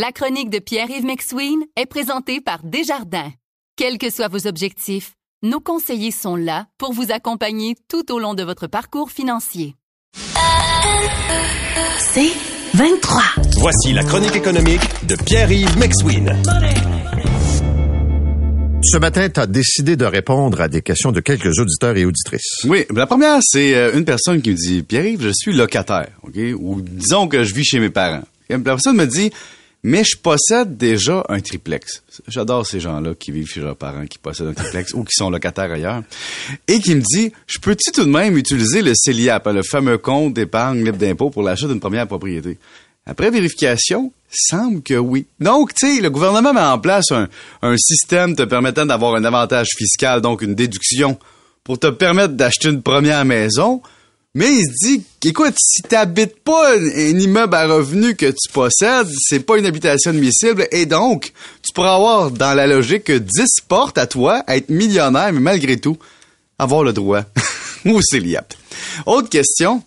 La chronique de Pierre-Yves McSween est présentée par Desjardins. Quels que soient vos objectifs, nos conseillers sont là pour vous accompagner tout au long de votre parcours financier. C'est 23. Voici la chronique économique de Pierre-Yves McSween. Ce matin, tu as décidé de répondre à des questions de quelques auditeurs et auditrices. Oui, la première, c'est euh, une personne qui me dit, Pierre-Yves, je suis locataire, OK? Ou disons que je vis chez mes parents. Et la personne me dit, mais je possède déjà un triplex. J'adore ces gens-là qui vivent chez leurs parents, qui possèdent un triplex ou qui sont locataires ailleurs. Et qui me dit, je peux-tu tout de même utiliser le CELIAP, le fameux compte d'épargne libre d'impôt pour l'achat d'une première propriété? Après vérification, semble que oui. Donc, tu sais, le gouvernement met en place un, un système te permettant d'avoir un avantage fiscal, donc une déduction, pour te permettre d'acheter une première maison. Mais il se dit écoute, si t'habites pas un, immeuble à revenu que tu possèdes, c'est pas une habitation admissible, et donc, tu pourras avoir, dans la logique, 10 portes à toi, à être millionnaire, mais malgré tout, avoir le droit au CELIAP. Autre question.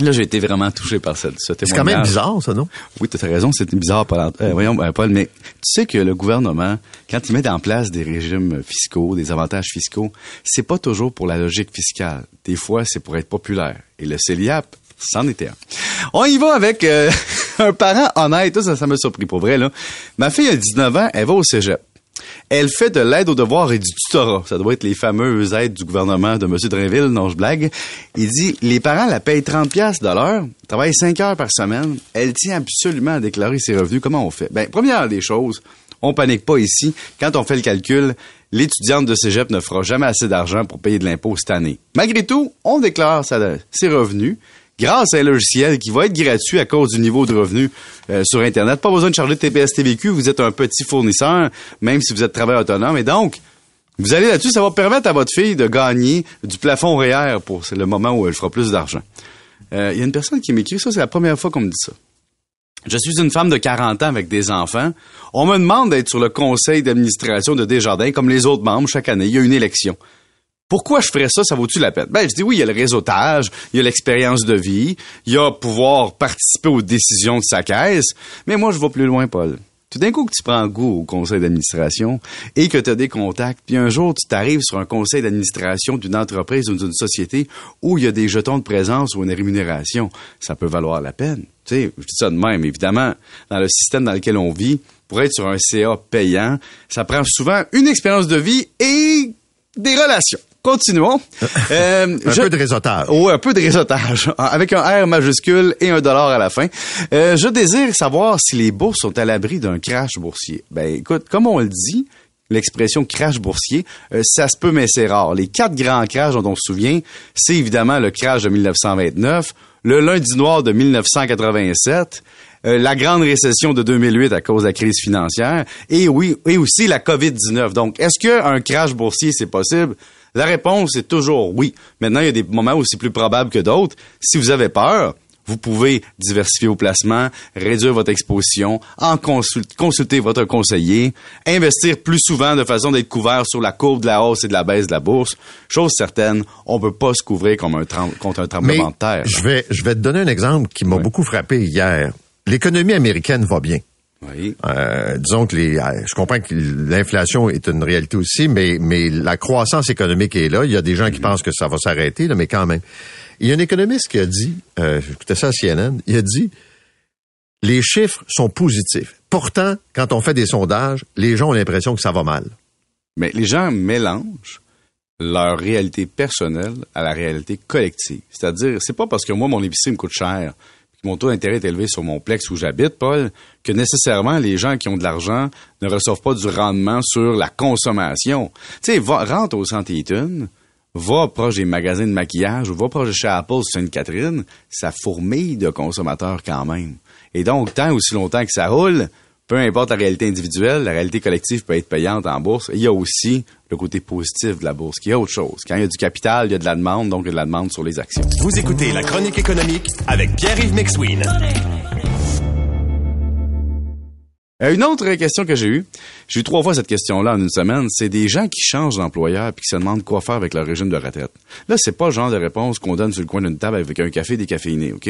Là, j'ai été vraiment touché par ce témoignage. C'est quand même bizarre, ça, non? Oui, tu as raison, c'est bizarre, Paul. Euh, voyons, euh, Paul, mais tu sais que le gouvernement, quand il met en place des régimes fiscaux, des avantages fiscaux, c'est pas toujours pour la logique fiscale. Des fois, c'est pour être populaire. Et le CELIAP, c'en était un. On y va avec euh, un parent honnête. Ça, ça m'a surpris, pour vrai. Là. Ma fille a 19 ans, elle va au cégep. Elle fait de l'aide aux devoirs et du tutorat. Ça doit être les fameuses aides du gouvernement de M. Drainville, non, je blague. Il dit, les parents la payent 30 pièces de l'heure, travaille 5 heures par semaine. Elle tient absolument à déclarer ses revenus. Comment on fait? Ben, première des choses, on panique pas ici. Quand on fait le calcul, l'étudiante de cégep ne fera jamais assez d'argent pour payer de l'impôt cette année. Malgré tout, on déclare ses revenus grâce à un logiciel qui va être gratuit à cause du niveau de revenu euh, sur Internet. Pas besoin de charger de TPS TVQ, vous êtes un petit fournisseur, même si vous êtes travailleur autonome. Et donc, vous allez là-dessus, ça va permettre à votre fille de gagner du plafond REER pour le moment où elle fera plus d'argent. Euh, Il y a une personne qui m'écrit ça, c'est la première fois qu'on me dit ça. Je suis une femme de 40 ans avec des enfants. On me demande d'être sur le conseil d'administration de Desjardins comme les autres membres chaque année. Il y a une élection. Pourquoi je ferais ça? Ça vaut-tu la peine? Ben, je dis oui, il y a le réseautage, il y a l'expérience de vie, il y a pouvoir participer aux décisions de sa caisse. Mais moi, je vais plus loin, Paul. Tout d'un coup que tu prends goût au conseil d'administration et que tu as des contacts, puis un jour tu t'arrives sur un conseil d'administration d'une entreprise ou d'une société où il y a des jetons de présence ou une rémunération, ça peut valoir la peine. Tu sais, je dis ça de même, évidemment, dans le système dans lequel on vit, pour être sur un CA payant, ça prend souvent une expérience de vie et des relations. Continuons. Euh, Un je- peu de réseautage. oui, un peu de réseautage, avec un R majuscule et un dollar à la fin. Euh, je désire savoir si les bourses sont à l'abri d'un crash boursier. Ben, écoute, comme on le dit, l'expression crash boursier, euh, ça se peut, mais c'est rare. Les quatre grands crashs dont on se souvient, c'est évidemment le crash de 1929, le lundi noir de 1987, euh, la grande récession de 2008 à cause de la crise financière, et oui, et aussi la COVID-19. Donc, est-ce qu'un crash boursier, c'est possible? La réponse est toujours oui. Maintenant, il y a des moments où c'est plus probable que d'autres. Si vous avez peur, vous pouvez diversifier vos placements, réduire votre exposition, en consul- consulter votre conseiller, investir plus souvent de façon d'être couvert sur la courbe de la hausse et de la baisse de la bourse. Chose certaine, on peut pas se couvrir comme un trem- contre un tremblement de terre. je vais, je vais te donner un exemple qui m'a Oui. beaucoup frappé hier. L'économie américaine va bien. Oui. Euh, disons que les, euh, je comprends que l'inflation est une réalité aussi, mais mais la croissance économique est là. Il y a des gens qui pensent que ça va s'arrêter, mais quand même. Il y a un économiste qui a dit, euh, j'écoutais ça à CNN, il a dit, les chiffres sont positifs. Pourtant, quand on fait des sondages, les gens ont l'impression que ça va mal. Mais les gens mélangent leur réalité personnelle à la réalité collective. C'est-à-dire, c'est pas parce que moi, mon épicerie me coûte cher, mon taux d'intérêt est élevé sur mon plex où j'habite, Paul, que nécessairement les gens qui ont de l'argent ne reçoivent pas du rendement sur la consommation. Tu sais, rentre au Centre Eaton, va proche des magasins de maquillage ou va proche de chez Apple Sainte-Catherine, ça fourmille de consommateurs quand même. Et donc, tant aussi longtemps que ça roule, peu importe la réalité individuelle, la réalité collective peut être payante en bourse. Et il y a aussi le côté positif de la bourse, qui est autre chose. Quand il y a du capital, il y a de la demande, donc il y a de la demande sur les actions. Vous écoutez la chronique économique avec Pierre-Yves McSween. Euh, une autre question que j'ai eue, j'ai eu trois fois cette question-là en une semaine, c'est des gens qui changent d'employeur puis qui se demandent quoi faire avec leur régime de retraite. Là, c'est pas le genre de réponse qu'on donne sur le coin d'une table avec un café décaféiné, OK?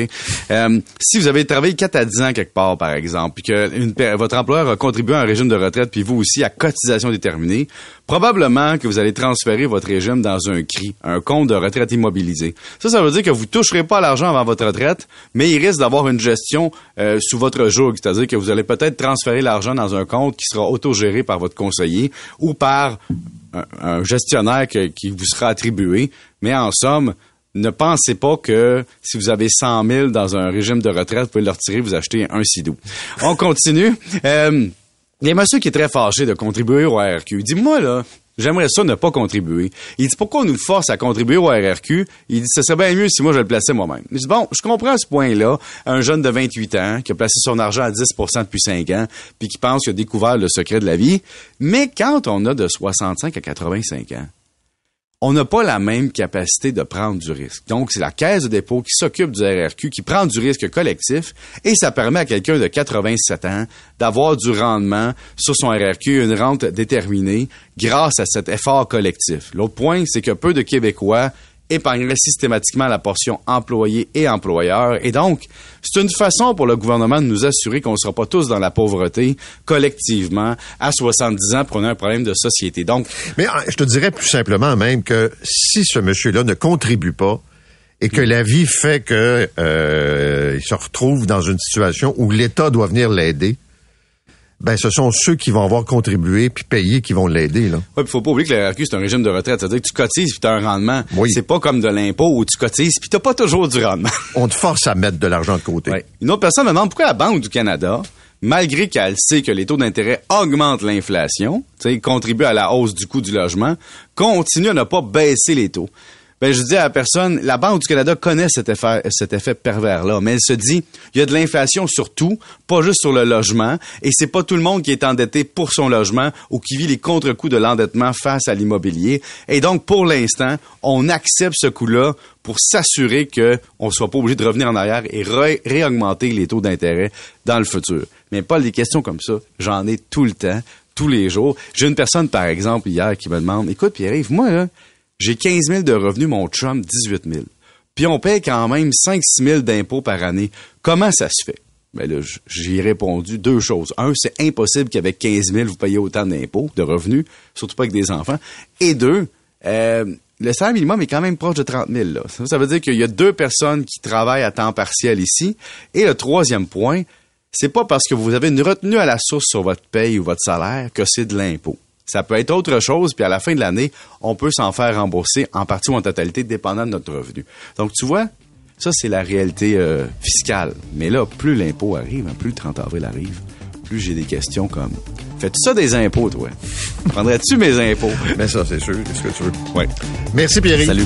Euh, si vous avez travaillé 4 à 10 ans quelque part, par exemple, puis que votre employeur a contribué à un régime de retraite, puis vous aussi à cotisation déterminée, probablement que vous allez transférer votre régime dans un CRI, un compte de retraite immobilisé. Ça, ça veut dire que vous toucherez pas l'argent avant votre retraite, mais il risque d'avoir une gestion euh, sous votre joug, c'est-à-dire que vous allez peut-être transférer l'argent dans un compte qui sera autogéré par votre conseiller ou par un, gestionnaire qui vous sera attribué. Mais en somme, ne pensez pas que si vous avez 100 000 dans un régime de retraite, vous pouvez le retirer, vous acheter un sidou. On continue. Euh, il y a monsieur qui est très fâché de contribuer au RRQ. Dis-moi, là, J'aimerais ça ne pas contribuer. Il dit pourquoi on nous force à contribuer au RRQ? Il dit ce serait bien mieux si moi je le plaçais moi-même. Je dis bon, je comprends ce point-là. Un jeune de 28 ans qui a placé son argent à 10% depuis 5 ans, puis qui pense qu'il a découvert le secret de la vie. Mais quand on a de 65 à 85 ans, on n'a pas la même capacité de prendre du risque. Donc, c'est la caisse de dépôt qui s'occupe du RRQ, qui prend du risque collectif, et ça permet à quelqu'un de 87 ans d'avoir du rendement sur son RRQ, une rente déterminée, grâce à cet effort collectif. L'autre point, c'est que peu de Québécois épargnerait systématiquement la portion employé et employeur. Et donc, c'est une façon pour le gouvernement de nous assurer qu'on ne sera pas tous dans la pauvreté collectivement à 70 ans pour un problème de société. Donc, mais ah, je te dirais plus simplement même que si ce monsieur-là ne contribue pas, et que la vie fait que euh, il se retrouve dans une situation où l'État doit venir l'aider, ben ce sont ceux qui vont avoir contribué puis payé qui vont l'aider là. Ouais, faut pas oublier que le RQ c'est un régime de retraite, c'est-à-dire que tu cotises puis tu as un rendement. Oui. C'est pas comme de l'impôt où tu cotises puis tu pas toujours du rendement. On te force à mettre de l'argent de côté. Ouais. Une autre personne me demande pourquoi la Banque du Canada malgré qu'elle sait que les taux d'intérêt augmentent l'inflation, contribuent à la hausse du coût du logement, continue à ne pas baisser les taux ben, je dis à la personne, la Banque du Canada connaît cet effet, cet effet pervers-là, mais elle se dit, il y a de l'inflation sur tout, pas juste sur le logement, et c'est pas tout le monde qui est endetté pour son logement ou qui vit les contre-coups de l'endettement face à l'immobilier. Et donc, pour l'instant, on accepte ce coût-là pour s'assurer qu'on ne soit pas obligé de revenir en arrière et réaugmenter les taux d'intérêt dans le futur. Mais pas des questions comme ça, j'en ai tout le temps, tous les jours. J'ai une personne, par exemple, hier, qui me demande, écoute, Pierre-Yves, moi, là, j'ai 15 000 de revenus, mon chum 18 000. Puis on paye quand même 5-6 000 d'impôts par année. Comment ça se fait? Ben là, j'ai répondu deux choses. Un, c'est impossible qu'avec 15 000, vous payiez autant d'impôts, de revenus, surtout pas avec des enfants. Et deux, euh, le salaire minimum est quand même proche de 30 000. Là. Ça, ça veut dire qu'il y a deux personnes qui travaillent à temps partiel ici. Et le troisième point, c'est pas parce que vous avez une retenue à la source sur votre paye ou votre salaire que c'est de l'impôt. Ça peut être autre chose, puis à la fin de l'année, on peut s'en faire rembourser en partie ou en totalité, dépendant de notre revenu. Donc, tu vois, ça, c'est la réalité euh, fiscale. Mais là, plus l'impôt arrive, hein, plus le 30 avril arrive, plus j'ai des questions comme Fais-tu ça des impôts, toi? Prendrais-tu mes impôts? Mais ben, ça, c'est sûr. Qu'est-ce que tu veux? Oui. Merci, Pierre. Salut.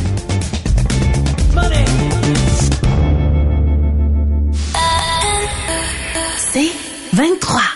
C'est 23.